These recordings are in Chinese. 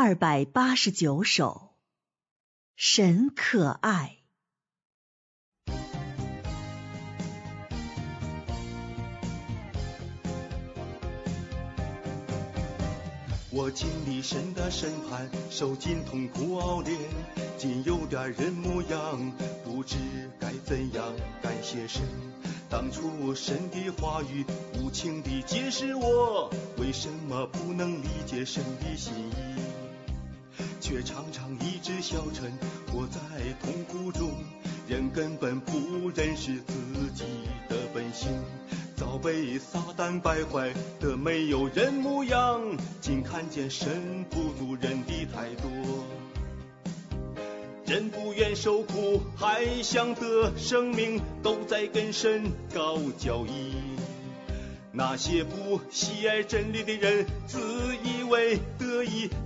二百八十九首，神可爱。我经历神的审判，受尽痛苦熬炼，今有点人模样，不知该怎样感谢神。当初神的话语无情地揭示我，为什么不能理解神的心意，却常常一直消沉，活在痛苦中，人根本不认识自己的本性。早被撒旦败坏的没有人模样，竟看见神不如人的太多。人不愿受苦，还想得生命，都在跟神搞交易。那些不喜爱真理的人，自以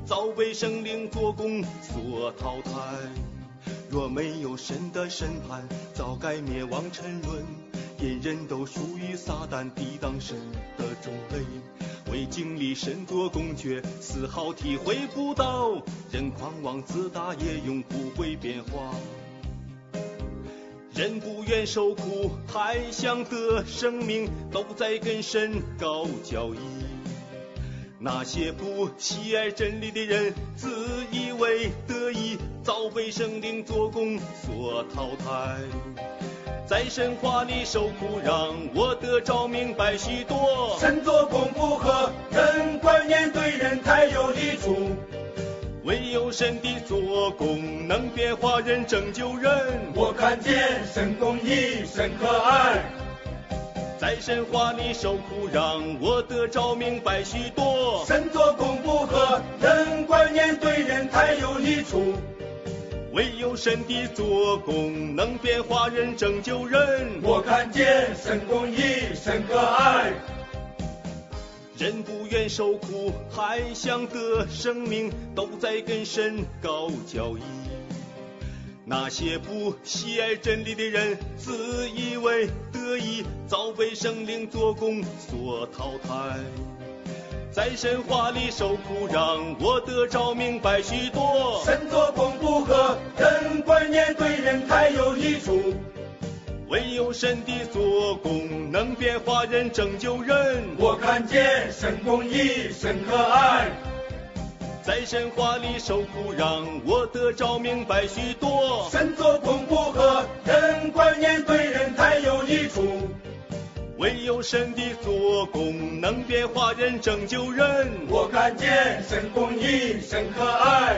早被生灵做工所淘汰。若没有神的审判，早该灭亡沉沦。人人都属于撒旦抵挡神的种类，未经历神做工却丝毫体会不到。人狂妄自大也永不会变化。人不愿受苦，还想得生命，都在跟神搞交易。那些不喜爱真理的人，自以为得意，早被生灵做工所淘汰。在神话里受苦，让我得着明白许多。神做工不和人观念，对人太有益处。唯有神的做工能变化人，拯救人。我看见神公义，神可爱。在神话里受苦，让我得着明白许多。神做工不和人观念，对人太有益处。唯有神的做工能变化人，拯救人。我看见神公义，神可爱。人不愿受苦，还想得生命，都在跟神搞交易。那些不喜爱真理的人，自以为得意，早被生灵做工所淘汰。在神话里受苦，让我得着明白许多。神做工不和人观念，对人太有益处。唯有神的做工能变化人，拯救人。我看见神公义，神可爱。在神话里受苦，让我得着明白许多。神做工不和人观念，对人太有益处。唯有神的做工能变化人，拯救人。我看见神公义，神可爱。